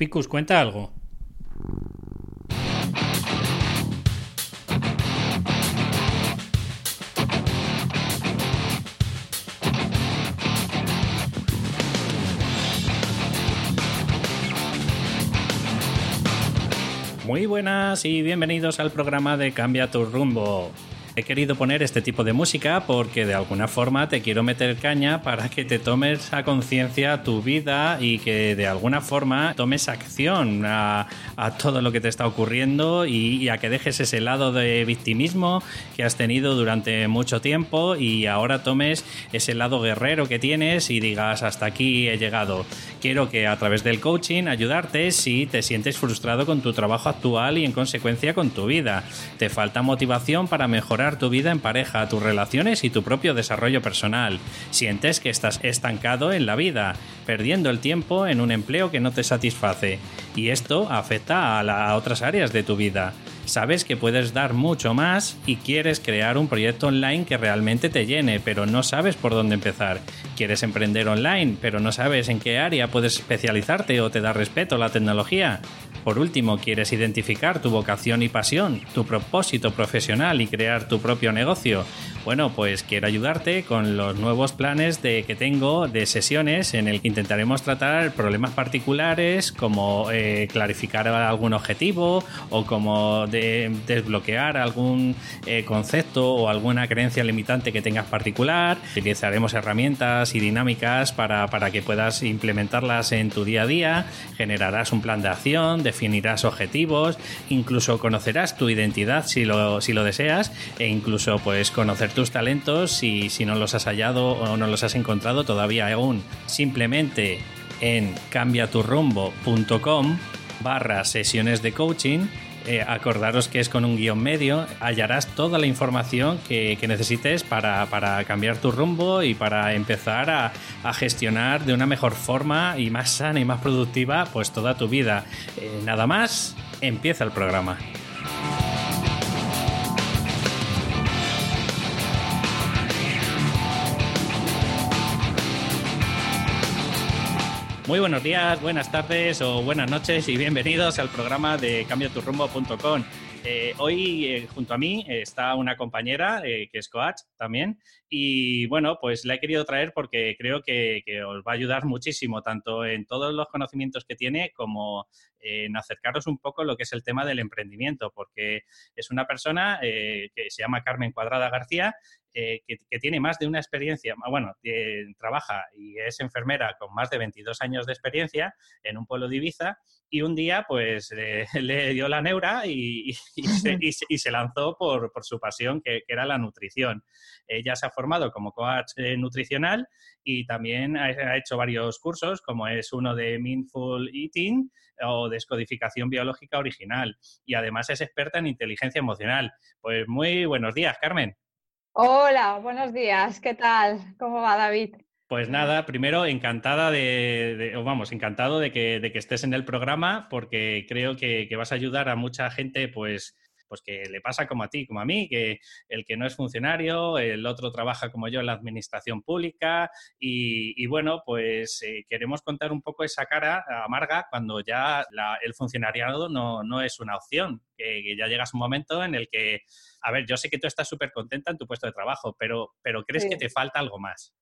Picus, cuenta algo. Muy buenas y bienvenidos al programa de Cambia tu rumbo. He querido poner este tipo de música porque de alguna forma te quiero meter caña para que te tomes a conciencia tu vida y que de alguna forma tomes acción a, todo lo que te está ocurriendo y, a que dejes ese lado de victimismo que has tenido durante mucho tiempo y ahora tomes ese lado guerrero que tienes y digas hasta aquí he llegado. Quiero que a través del coaching ayudarte si te sientes frustrado con tu trabajo actual y en consecuencia con tu vida. Te falta motivación para mejorar tu vida en pareja, tus relaciones y tu propio desarrollo personal. Sientes que estás estancado en la vida, perdiendo el tiempo en un empleo que no te satisface. Y esto afecta a, otras áreas de tu vida. Sabes que puedes dar mucho más y quieres crear un proyecto online que realmente te llene, pero no sabes por dónde empezar. Quieres emprender online, pero no sabes en qué área puedes especializarte o te da respeto la tecnología. Por último, quieres identificar tu vocación y pasión, tu propósito profesional y crear tu propio negocio. Bueno, pues quiero ayudarte con los nuevos planes de, que tengo de sesiones en el que intentaremos tratar problemas particulares como eh, clarificar algún objetivo o como desbloquear algún eh, concepto o alguna creencia limitante que tengas particular. Utilizaremos herramientas y dinámicas para, para que puedas implementarlas en tu día a día. Generarás un plan de acción, definirás objetivos, incluso conocerás tu identidad si lo, si lo deseas e incluso pues conocer tus talentos y si no los has hallado o no los has encontrado todavía aún. Simplemente en cambiaturrumbo.com barra sesiones de coaching eh, acordaros que es con un guion medio, hallarás toda la información que, necesites para, cambiar tu rumbo y para empezar a, a, gestionar de una mejor forma y más sana y más productiva pues toda tu vida. Eh, nada más, empieza el programa. Muy buenos días, buenas tardes o buenas noches y bienvenidos al programa de CambioTurrumbo.com. Eh, hoy eh, junto a mí está una compañera eh, que es coach también y bueno, pues la he querido traer porque creo que, os va a ayudar muchísimo tanto en todos los conocimientos que tiene como en acercaros un poco lo que es el tema del emprendimiento porque es una persona que se llama Carmen Cuadrada García que, tiene más de una experiencia, bueno, trabaja y es enfermera con más de 22 años de experiencia en un pueblo de Ibiza y un día pues le dio la neura y, y, se, lanzó por, su pasión, que, era la nutrición. Ella se ha formado como coach eh, nutricional y también ha, hecho varios cursos, como es uno de Mindful Eating o Descodificación Biológica Original. Y además es experta en inteligencia emocional. Pues muy buenos días, Carmen. Hola, buenos días. ¿Qué tal? ¿Cómo va, David? Pues nada, primero encantada de, vamos, encantado de que, de que, estés en el programa porque creo que, vas a ayudar a mucha gente, pues, pues que le pasa como a ti, como a mí, que el que no es funcionario, el otro trabaja como yo en la administración pública y, bueno, pues eh, queremos contar un poco esa cara amarga cuando ya el funcionariado no, no, es una opción, que, ya llegas un momento en el que, a ver, yo sé que tú estás súper contenta en tu puesto de trabajo, pero, pero crees que te falta algo más.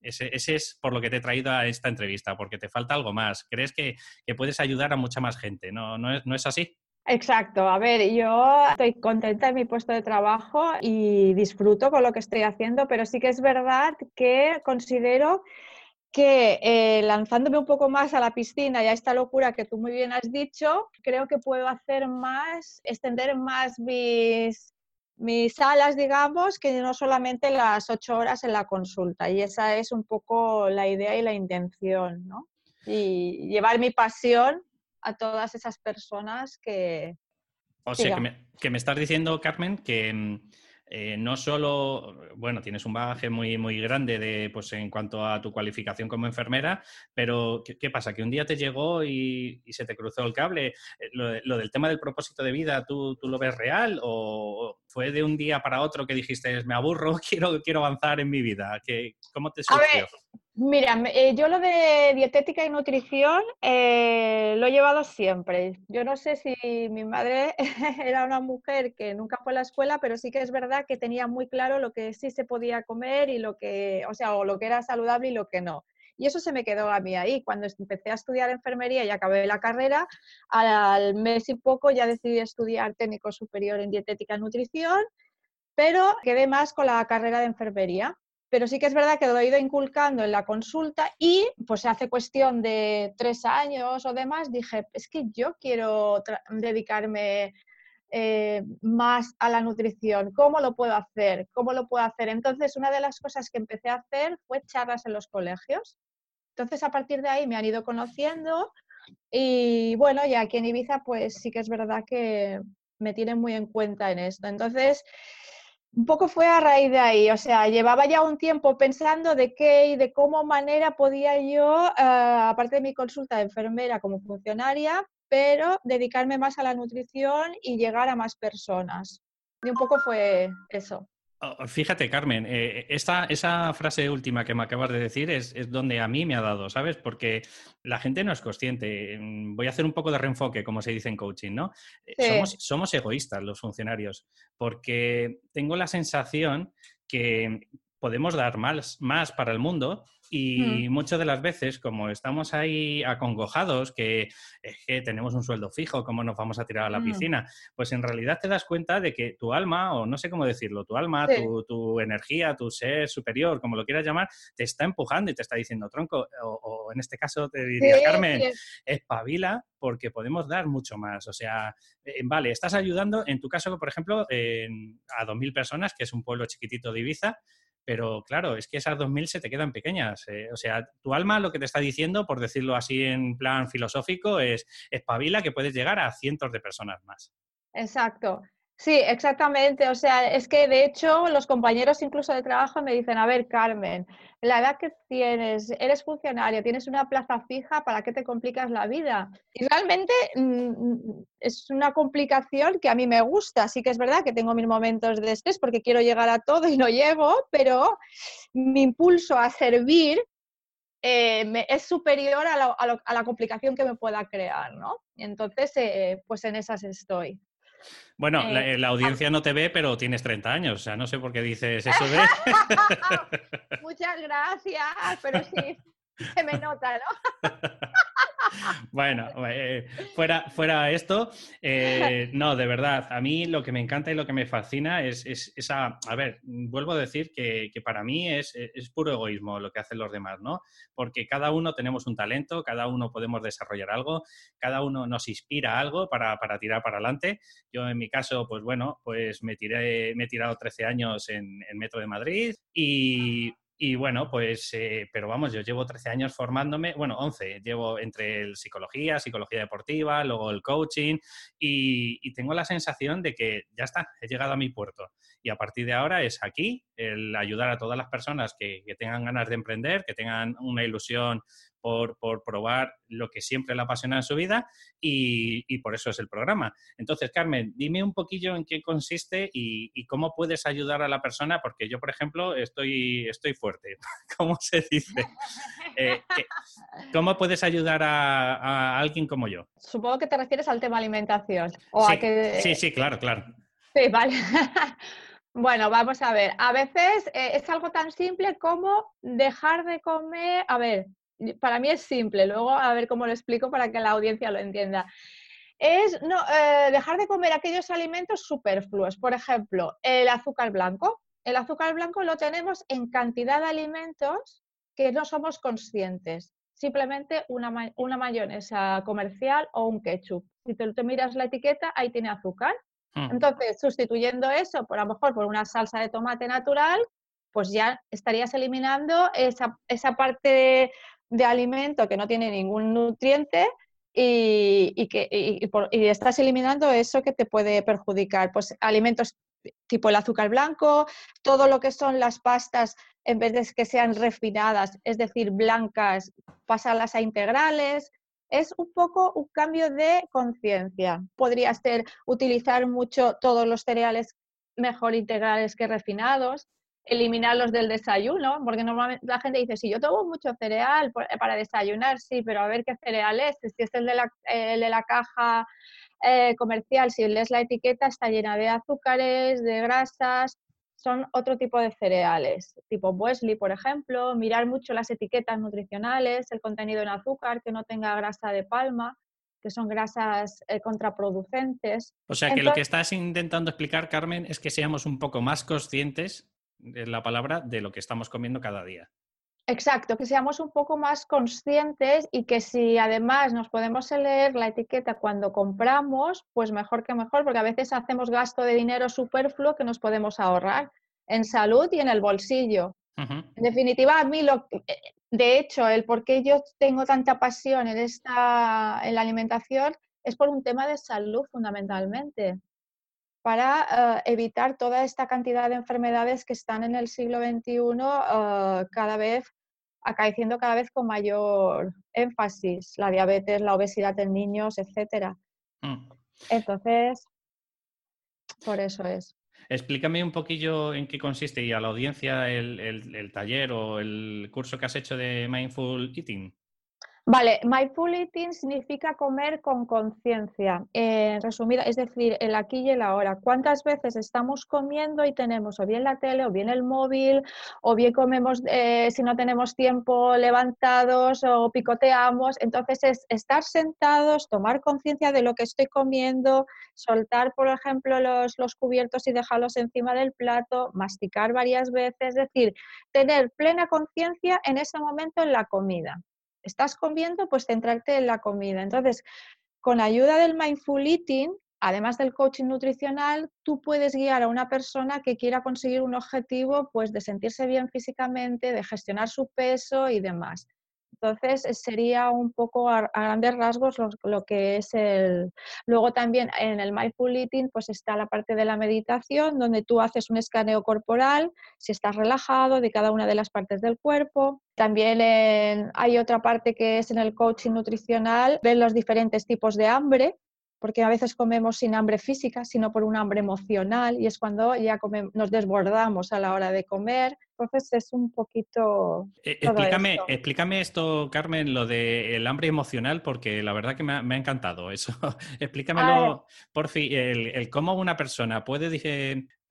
Ese, es por lo que te he traído a esta entrevista, porque te falta algo más. ¿Crees que, puedes ayudar a mucha más gente? ¿No, no, es, ¿No es así? Exacto, a ver, yo estoy contenta en mi puesto de trabajo y disfruto con lo que estoy haciendo, pero sí que es verdad que considero que eh, lanzándome un poco más a la piscina y a esta locura que tú muy bien has dicho, creo que puedo hacer más, extender más mis, mis salas, digamos, que no solamente las ocho horas en la consulta. Y esa es un poco la idea y la intención, ¿no? Y llevar mi pasión a todas esas personas que... O sea, que me, que me, estás diciendo, Carmen, que mm, eh, no solo, bueno, tienes un bagaje muy, muy grande de, pues, en cuanto a tu cualificación como enfermera, pero ¿qué, pasa? ¿Que un día te llegó y, se te cruzó el cable? Eh, lo, del tema del propósito de vida, ¿tú, ¿tú, lo ves real o fue de un día para otro que dijiste, me aburro, quiero, quiero avanzar en mi vida? ¿Qué, ¿Cómo te surgió? Mira, eh, yo lo de dietética y nutrición eh, lo he llevado siempre. Yo no sé si mi madre era una mujer que nunca fue a la escuela, pero sí que es verdad que tenía muy claro lo que sí se podía comer y lo que, o sea, lo que era saludable y lo que no. Y eso se me quedó a mí ahí. Cuando empecé a estudiar enfermería y acabé la carrera, al mes y poco ya decidí estudiar técnico superior en dietética y nutrición, pero quedé más con la carrera de enfermería pero sí que es verdad que lo he ido inculcando en la consulta y pues hace cuestión de tres años o demás dije, es que yo quiero dedicarme eh, más a la nutrición, ¿cómo lo puedo hacer? ¿Cómo lo puedo hacer? Entonces, una de las cosas que empecé a hacer fue charlas en los colegios. Entonces, a partir de ahí me han ido conociendo y bueno, ya aquí en Ibiza, pues sí que es verdad que me tienen muy en cuenta en esto. Entonces, un poco fue a raíz de ahí, o sea, llevaba ya un tiempo pensando de qué y de cómo manera podía yo, eh, aparte de mi consulta de enfermera como funcionaria, pero dedicarme más a la nutrición y llegar a más personas. Y un poco fue eso. Oh, fíjate, Carmen, eh, esta, esa frase última que me acabas de decir es, donde a mí me ha dado, ¿sabes? Porque la gente no es consciente. Mm, voy a hacer un poco de reenfoque, como se dice en coaching, ¿no? Eh, somos egoístas los funcionarios, porque tengo la sensación que podemos dar más, más para el mundo y muchas de las veces, como estamos ahí acongojados, que, tenemos un sueldo fijo, ¿cómo nos vamos a tirar a la piscina? Pues en realidad te das cuenta de que tu alma, o no sé cómo decirlo, tu alma, tu, energía, tu ser superior, como lo quieras llamar, te está empujando y te está diciendo, tronco, o, en este caso te diría, Carmen, espabila porque podemos dar mucho más. O sea, eh, vale, estás ayudando, en tu caso, por ejemplo, a 2.000 personas, que es un pueblo chiquitito de Ibiza, pero claro, es que esas 2.000 se te quedan pequeñas. Eh, o sea, tu alma lo que te está diciendo, por decirlo así en plan filosófico, es espabila que puedes llegar a cientos de personas más. Exacto. Sí, exactamente. O sea, es que de hecho los compañeros incluso de trabajo me dicen, a ver, Carmen, la edad que tienes, eres funcionaria, tienes una plaza fija, ¿para qué te complicas la vida? Y realmente mm, es una complicación que a mí me gusta. Sí que es verdad que tengo mis momentos de estrés porque quiero llegar a todo y no llego, pero mi impulso a servir eh, es superior a la, complicación que me pueda crear, ¿no? Entonces, eh, pues en esas estoy. Bueno, eh, la, audiencia no te ve, pero tienes 30 años, o sea, no sé por qué dices eso de... Muchas gracias, pero sí, se me nota, ¿no? bueno, eh, fuera, fuera esto, eh, no, de verdad, a mí lo que me encanta y lo que me fascina es, esa, a ver, vuelvo a decir que, para mí es, puro egoísmo lo que hacen los demás, ¿no? Porque cada uno tenemos un talento, cada uno podemos desarrollar algo, cada uno nos inspira algo para, tirar para adelante. Yo en mi caso, pues bueno, pues me, tiré, me he tirado 13 años en el Metro de Madrid y y bueno, pues, eh, pero vamos, yo llevo 13 años formándome, bueno, 11, llevo entre el psicología, psicología deportiva, luego el coaching y, tengo la sensación de que ya está, he llegado a mi puerto. Y a partir de ahora es aquí el ayudar a todas las personas que, que tengan ganas de emprender, que tengan una ilusión por, probar lo que siempre le apasiona en su vida y, por eso es el programa. Entonces, Carmen, dime un poquillo en qué consiste y, cómo puedes ayudar a la persona, porque yo, por ejemplo, estoy, estoy fuerte, ¿cómo se dice? Eh, ¿Cómo puedes ayudar a, alguien como yo? Supongo que te refieres al tema alimentación. sí, sí, claro, claro. Sí, vale. Bueno, vamos a ver. A veces eh, es algo tan simple como dejar de comer. A ver, para mí es simple, luego a ver cómo lo explico para que la audiencia lo entienda. Es no, eh, dejar de comer aquellos alimentos superfluos, por ejemplo, el azúcar blanco. El azúcar blanco lo tenemos en cantidad de alimentos que no somos conscientes. Simplemente una, una mayonesa comercial o un ketchup. Si te, te miras la etiqueta, ahí tiene azúcar. Hmm. Entonces, sustituyendo eso por a lo mejor por una salsa de tomate natural, pues ya estarías eliminando esa, esa parte de alimento que no tiene ningún nutriente y, que, y, estás eliminando eso que te puede perjudicar. Pues alimentos tipo el azúcar blanco, todo lo que son las pastas, en vez de que sean refinadas, es decir, blancas, pasarlas a integrales. Es un poco un cambio de conciencia. Podría ser utilizar mucho todos los cereales mejor integrales que refinados eliminarlos del desayuno, porque normalmente la gente dice, si yo tomo mucho cereal para desayunar, sí, pero a ver qué cereal es, si es el de la, de la caja eh, comercial, si lees la etiqueta, está llena de azúcares, de grasas, son otro tipo de cereales, tipo Wesley, por ejemplo, mirar mucho las etiquetas nutricionales, el contenido en azúcar, que no tenga grasa de palma, que son grasas eh, contraproducentes. O sea que lo que estás intentando explicar, Carmen, es que seamos un poco más conscientes la palabra de lo que estamos comiendo cada día. Exacto, que seamos un poco más conscientes y que si además nos podemos leer la etiqueta cuando compramos, pues mejor que mejor, porque a veces hacemos gasto de dinero superfluo que nos podemos ahorrar en salud y en el bolsillo. En definitiva, a mí lo eh, de hecho, el por qué yo tengo tanta pasión en esta en la alimentación es por un tema de salud fundamentalmente para eh, evitar toda esta cantidad de enfermedades que están en el siglo XXI eh, cada vez acaeciendo cada vez con mayor énfasis, la diabetes, la obesidad en niños, etcétera. Mm. Entonces, por eso es. Explícame un poquillo en qué consiste y a la audiencia el taller o el curso que has hecho de Mindful Eating. Vale, mindful eating significa comer con conciencia. Eh, resumida, es decir, el aquí y el ahora. ¿Cuántas veces estamos comiendo y tenemos o bien la tele o bien el móvil o bien comemos eh, si no tenemos tiempo levantados o picoteamos? Entonces es estar sentados, tomar conciencia de lo que estoy comiendo, soltar, por ejemplo, los, los cubiertos y dejarlos encima del plato, masticar varias veces, es decir, tener plena conciencia en ese momento en la comida estás comiendo, pues centrarte en la comida. Entonces, con ayuda del mindful eating, además del coaching nutricional, tú puedes guiar a una persona que quiera conseguir un objetivo, pues de sentirse bien físicamente, de gestionar su peso y demás. Entonces eh, sería un poco a, grandes rasgos lo, que es el... Luego también en el Mindful Eating pues está la parte de la meditación donde tú haces un escaneo corporal, si estás relajado de cada una de las partes del cuerpo. También hay otra parte que es en el coaching nutricional, ven los diferentes tipos de hambre porque a veces comemos sin hambre física, sino por un hambre emocional y es cuando ya nos desbordamos a la hora de comer. Entonces es un poquito... Eh, explícame, esto. explícame esto, Carmen, lo del hambre emocional, porque la verdad que me ha, encantado eso. Explícamelo, por fin, el, el, cómo una persona puede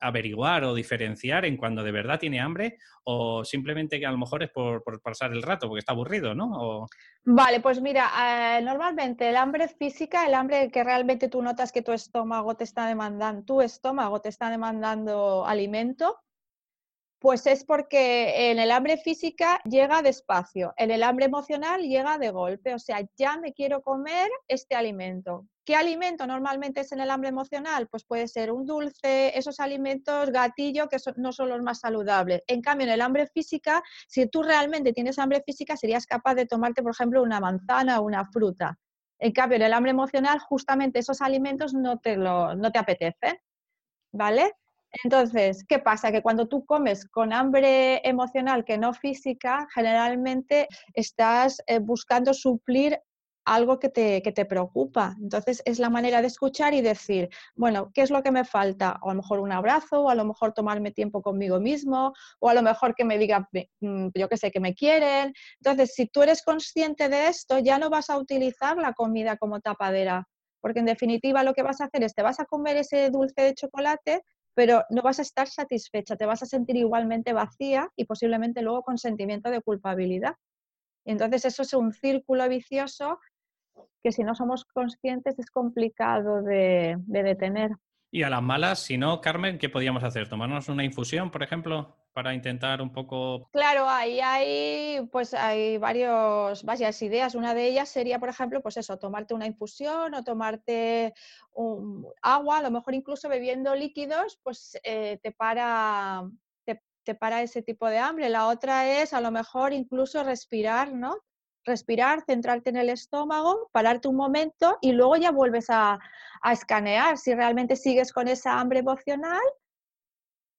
averiguar o diferenciar en cuando de verdad tiene hambre o simplemente que a lo mejor es por, pasar el rato porque está aburrido, ¿no? Vale, pues mira, eh, normalmente el hambre física, el hambre que realmente tú notas que tu estómago te está demandando, tu estómago te está demandando alimento, pues es porque en el hambre física llega despacio, en el hambre emocional llega de golpe, o sea, ya me quiero comer este alimento. ¿Qué alimento normalmente es en el hambre emocional? Pues puede ser un dulce, esos alimentos gatillo que no son los más saludables. En cambio, en el hambre física, si tú realmente tienes hambre física, serías capaz de tomarte, por ejemplo, una manzana o una fruta. En cambio, en el hambre emocional, justamente esos alimentos no te, lo, no te apetecen. ¿Vale? Entonces, ¿qué pasa? Que cuando tú comes con hambre emocional que no física, generalmente estás eh, buscando suplir algo que te, que te, preocupa. Entonces es la manera de escuchar y decir, bueno, ¿qué es lo que me falta? O a lo mejor un abrazo, o a lo mejor tomarme tiempo conmigo mismo, o a lo mejor que me diga, mm, yo que sé, que me quieren. Entonces, si tú eres consciente de esto, ya no vas a utilizar la comida como tapadera, porque en definitiva lo que vas a hacer es, te vas a comer ese dulce de chocolate, pero no vas a estar satisfecha, te vas a sentir igualmente vacía y posiblemente luego con sentimiento de culpabilidad. entonces eso es un círculo vicioso que si no somos conscientes es complicado de, detener. Y a las malas, si no, Carmen, ¿qué podíamos hacer? ¿Tomarnos una infusión, por ejemplo, para intentar un poco...? Claro, ahí hay, pues hay varios, varias ideas. Una de ellas sería, por ejemplo, pues eso, tomarte una infusión o tomarte un, agua, a lo mejor incluso bebiendo líquidos, pues eh, te para te para ese tipo de hambre. La otra es a lo mejor incluso respirar, ¿no? respirar, centrarte en el estómago, pararte un momento y luego ya vuelves a, escanear si realmente sigues con esa hambre emocional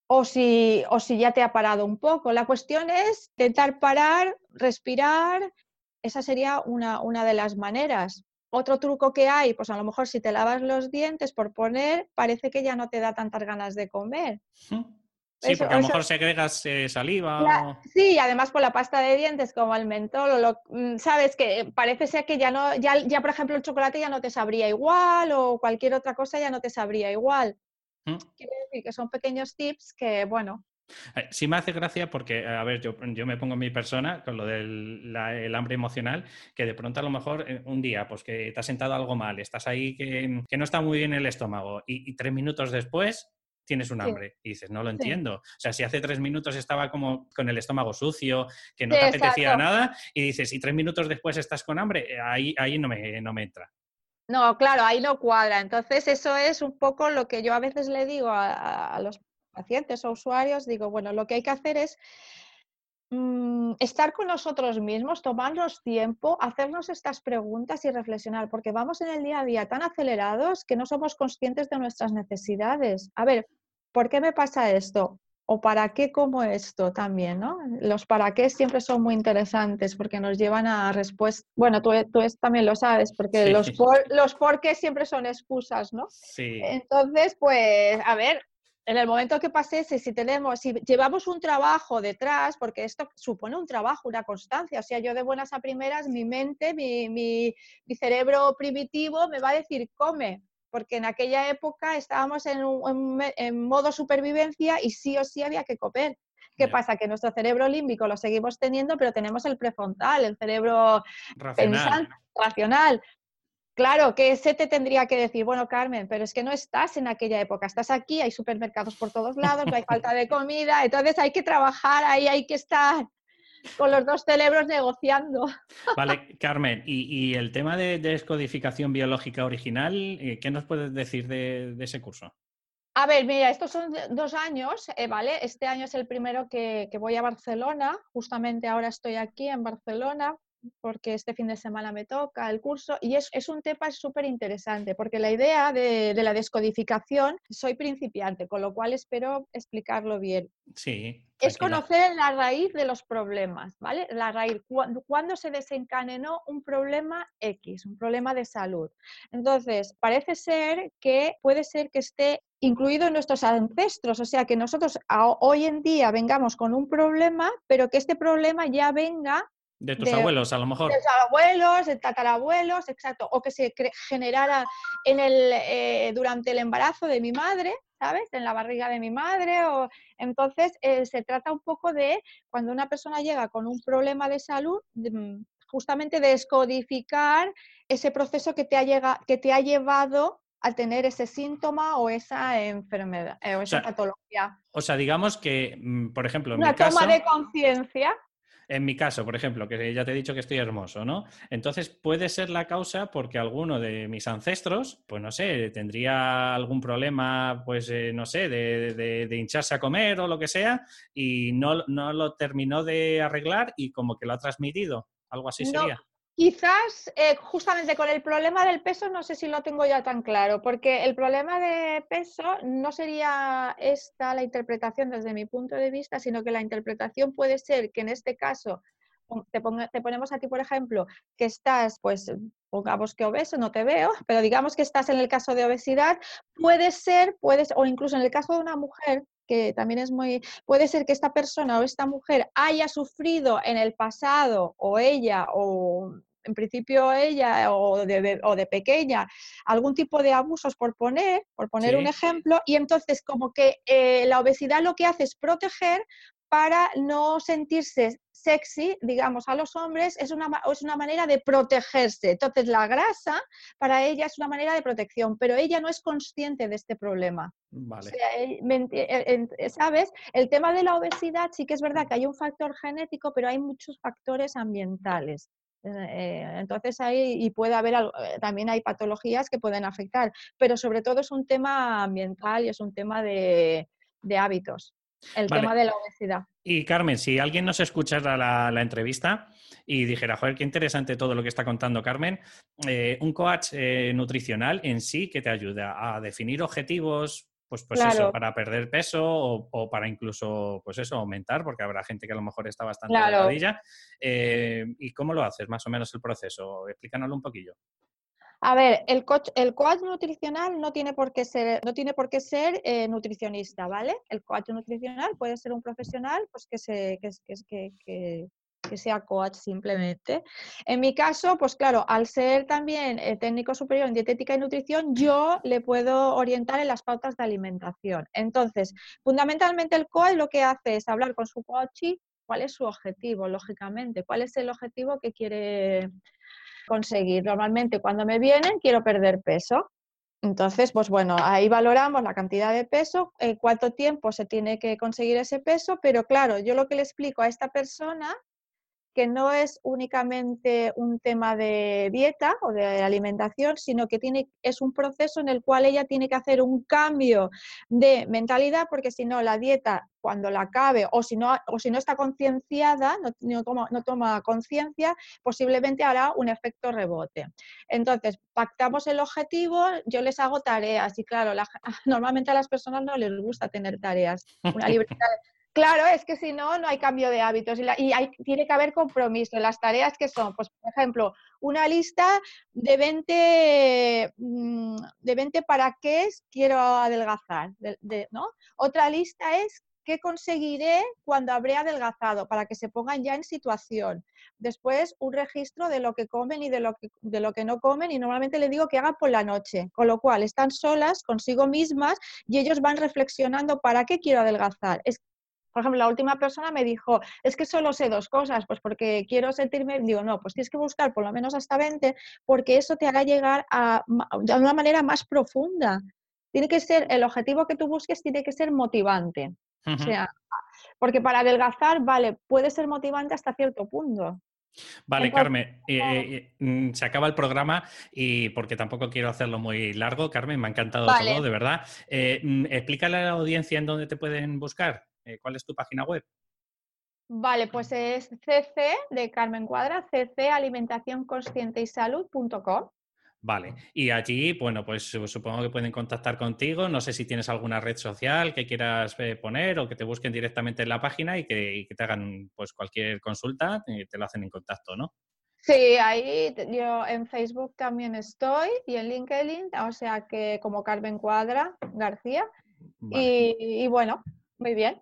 o si, o si ya te ha parado un poco. La cuestión es intentar parar, respirar, esa sería una, una de las maneras. Otro truco que hay, pues a lo mejor si te lavas los dientes por poner, parece que ya no te da tantas ganas de comer. Sí, porque a lo mejor segregas eh, saliva. Sí, además por la pasta de dientes como el mentol, lo, mm, sabes que parece ser que ya no, ya, ya por ejemplo el chocolate ya no te sabría igual o cualquier otra cosa ya no te sabría igual. Mm. Quiere decir que son pequeños tips que, bueno, eh, sí me hace gracia porque, a ver, yo, yo me pongo en mi persona con lo del el hambre emocional, que de pronto a lo mejor eh, un día, pues que te has sentado algo mal, estás ahí que, que no está muy bien el estómago y, tres minutos después tienes un hambre y dices, no lo entiendo. O sea, si hace tres minutos estaba como con el estómago sucio, que no te apetecía nada, y dices, y tres minutos después estás con hambre, eh, ahí, ahí no, me, no me entra. No, claro, ahí no cuadra. Entonces, eso es un poco lo que yo a veces le digo a, los pacientes o usuarios, digo, bueno, lo que hay que hacer es mm, estar con nosotros mismos, tomarnos tiempo, hacernos estas preguntas y reflexionar, porque vamos en el día a día tan acelerados que no somos conscientes de nuestras necesidades. A ver, ¿por qué me pasa esto? ¿O para qué como esto también? ¿no? Los para qué siempre son muy interesantes porque nos llevan a respuestas. Bueno, tú, tú también lo sabes, porque los, por, los por qué siempre son excusas, ¿no? Sí. Entonces, pues, a ver, en el momento que pase si tenemos, si llevamos un trabajo detrás, porque esto supone un trabajo, una constancia, o sea, yo de buenas a primeras, mi mente, mi, mi, cerebro primitivo me va a decir, come, porque en aquella época estábamos en, en, modo supervivencia y sí o sí había que comer. ¿Qué pasa? Que nuestro cerebro límbico lo seguimos teniendo, pero tenemos el prefrontal, el cerebro racional. racional. Claro, que ese te tendría que decir, bueno, Carmen, pero es que no estás en aquella época, estás aquí, hay supermercados por todos lados, no hay falta de comida, entonces hay que trabajar ahí, hay que estar con los dos cerebros negociando. Vale, Carmen, y, el tema de descodificación biológica original, eh, ¿qué nos puedes decir de, ese curso? A ver, mira, estos son dos años, eh, ¿vale? Este año es el primero que, que voy a Barcelona, justamente ahora estoy aquí en Barcelona, porque este fin de semana me toca el curso y es, es un tema súper interesante porque la idea de, de, la descodificación, soy principiante, con lo cual espero explicarlo bien. Sí. Es conocer la raíz de los problemas, ¿vale? La raíz, cuando se desencadenó un problema X, un problema de salud. Entonces, parece ser que puede ser que esté incluido en nuestros ancestros, o sea, que nosotros hoy en día vengamos con un problema, pero que este problema ya venga de tus abuelos, a lo mejor. De tus abuelos, de tatarabuelos, exacto. O que se generara en el, eh, durante el embarazo de mi madre, ¿sabes? En la barriga de mi madre. O... Entonces, eh, se trata un poco de cuando una persona llega con un problema de salud, mm, justamente descodificar ese proceso que te ha, llega, que te ha llevado a tener ese síntoma o esa enfermedad eh, o esa patología. O sea, digamos que, mm, por ejemplo, en Una toma de conciencia en mi caso, por ejemplo, que ya te he dicho que estoy hermoso, ¿no? Entonces puede ser la causa porque alguno de mis ancestros, pues no sé, tendría algún problema, pues eh, no sé, de, hincharse a comer o lo que sea, y no, no lo terminó de arreglar y como que lo ha transmitido. Algo así sería. Quizás eh, justamente con el problema del peso no sé si lo tengo ya tan claro, porque el problema de peso no sería esta la interpretación desde mi punto de vista, sino que la interpretación puede ser que en este caso te, ponemos aquí, por ejemplo, que estás, pues pongamos que obeso, no te veo, pero digamos que estás en el caso de obesidad, puede ser, puedes, o incluso en el caso de una mujer que también es muy, puede ser que esta persona o esta mujer haya sufrido en el pasado o ella o en principio ella o de, o de pequeña algún tipo de abusos por poner, por poner un ejemplo, y entonces como que eh, la obesidad lo que hace es proteger para no sentirse sexy, digamos, a los hombres, es una, es una manera de protegerse. Entonces, la grasa para ella es una manera de protección, pero ella no es consciente de este problema. Vale. ¿Sabes? El tema de la obesidad sí que es verdad que hay un factor genético, pero hay muchos factores ambientales. Eh, entonces ahí y puede haber eh, también hay patologías que pueden afectar, pero sobre todo es un tema ambiental y es un tema de, hábitos, el tema de la obesidad. Y Carmen, si alguien nos escuchara la, la, entrevista y dijera, joder, qué interesante todo lo que está contando Carmen, eh, un coach nutricional en sí que te ayuda a definir objetivos, pues, pues eso, para perder peso o, para incluso, pues eso, aumentar, porque habrá gente que a lo mejor está bastante claro. Eh, ¿Y cómo lo haces más o menos el proceso? Explícanoslo un poquillo. A ver, el coach, el coach nutricional no tiene por qué ser, no tiene por qué ser eh, nutricionista, ¿vale? El coach nutricional puede ser un profesional pues, que, se, que, que, que, que sea coach simplemente. En mi caso, pues claro, al ser también eh, técnico superior en dietética y nutrición, yo le puedo orientar en las pautas de alimentación. Entonces, fundamentalmente el coach lo que hace es hablar con su coach cuál es su objetivo, lógicamente, cuál es el objetivo que quiere conseguir. Normalmente cuando me vienen quiero perder peso. Entonces, pues bueno, ahí valoramos la cantidad de peso, eh, cuánto tiempo se tiene que conseguir ese peso, pero claro, yo lo que le explico a esta persona que no es únicamente un tema de dieta o de alimentación, sino que tiene, es un proceso en el cual ella tiene que hacer un cambio de mentalidad, porque si no, la dieta, cuando la acabe, o si no, o si no está concienciada, no, no, toma, no toma conciencia, posiblemente hará un efecto rebote. Entonces, pactamos el objetivo, yo les hago tareas, y claro, normalmente a las personas no les gusta tener tareas. Una libreta Claro, es que si no, no hay cambio de hábitos y, hay, tiene que haber compromiso. Las tareas que son, pues, por ejemplo, una lista de 20, mm, de 20 para qué quiero adelgazar, ¿no? Otra lista es qué conseguiré cuando habré adelgazado, para que se pongan ya en situación. Después, un registro de lo que comen y de lo que, de lo que no comen, y normalmente le digo que hagan por la noche, con lo cual están solas consigo mismas y ellos van reflexionando para qué quiero adelgazar. Es por ejemplo, la última persona me dijo, es que solo sé dos cosas, pues porque quiero sentirme, digo, no, pues tienes que buscar por lo menos hasta 20, porque eso te hará llegar a, de una manera más profunda. Tiene que ser, el objetivo que tú busques tiene que ser motivante. O sea, porque para adelgazar, vale, puede ser motivante hasta cierto punto. Vale, Carmen, eh, se acaba el programa y porque tampoco quiero hacerlo muy largo, Carmen, me ha encantado todo, de verdad. Eh, mm, explícale a la audiencia en dónde te pueden buscar. Eh, ¿Cuál es tu página web? Vale, pues es cc de Carmen Cuadra, ccalimentaciónconscienteysalud.com. Vale, y allí, bueno, pues supongo que pueden contactar contigo. No sé si tienes alguna red social que quieras eh, poner o que te busquen directamente en la página y que, te hagan pues cualquier consulta, y te lo hacen en contacto, ¿no? Sí, ahí yo en Facebook también estoy y en LinkedIn, o sea que como Carmen Cuadra García. y bueno, muy bien.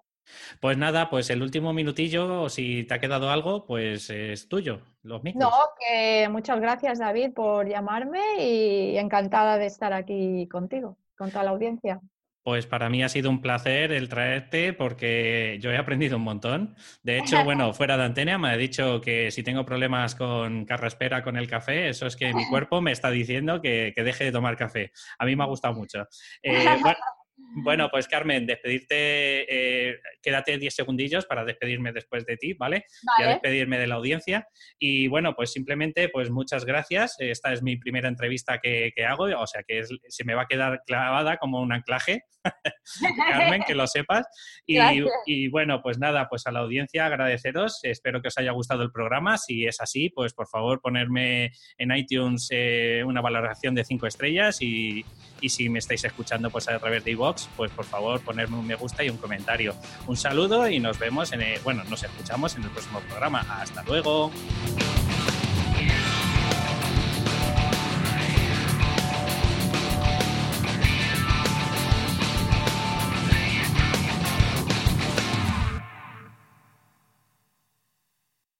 Pues nada, pues el último minutillo, si te ha quedado algo, pues es tuyo, los micros. No, que muchas gracias David por llamarme y encantada de estar aquí contigo, con toda la audiencia. Pues para mí ha sido un placer el traerte porque yo he aprendido un montón. De hecho, bueno, fuera de antena me ha dicho que si tengo problemas con carraspera con el café, eso es que mi cuerpo me está diciendo que, deje de tomar café. A mí me ha gustado mucho. Eh, bueno, pues Carmen, despedirte, eh, quédate 10 segundillos para despedirme después de ti, ¿vale? Y a despedirme de la audiencia. Y bueno, pues simplemente, pues muchas gracias. Esta es mi primera entrevista que, hago, o sea que se me va a quedar clavada como un anclaje, Carmen, que lo sepas. Y, y, bueno, pues nada, pues a la audiencia agradeceros. Espero que os haya gustado el programa. Si es así, pues por favor ponerme en iTunes eh, una valoración de 5 estrellas y, y si me estáis escuchando pues a través de iVoox, pues por favor ponerme un me gusta y un comentario. Un saludo y nos vemos en el, bueno, nos escuchamos en el próximo programa. Hasta luego.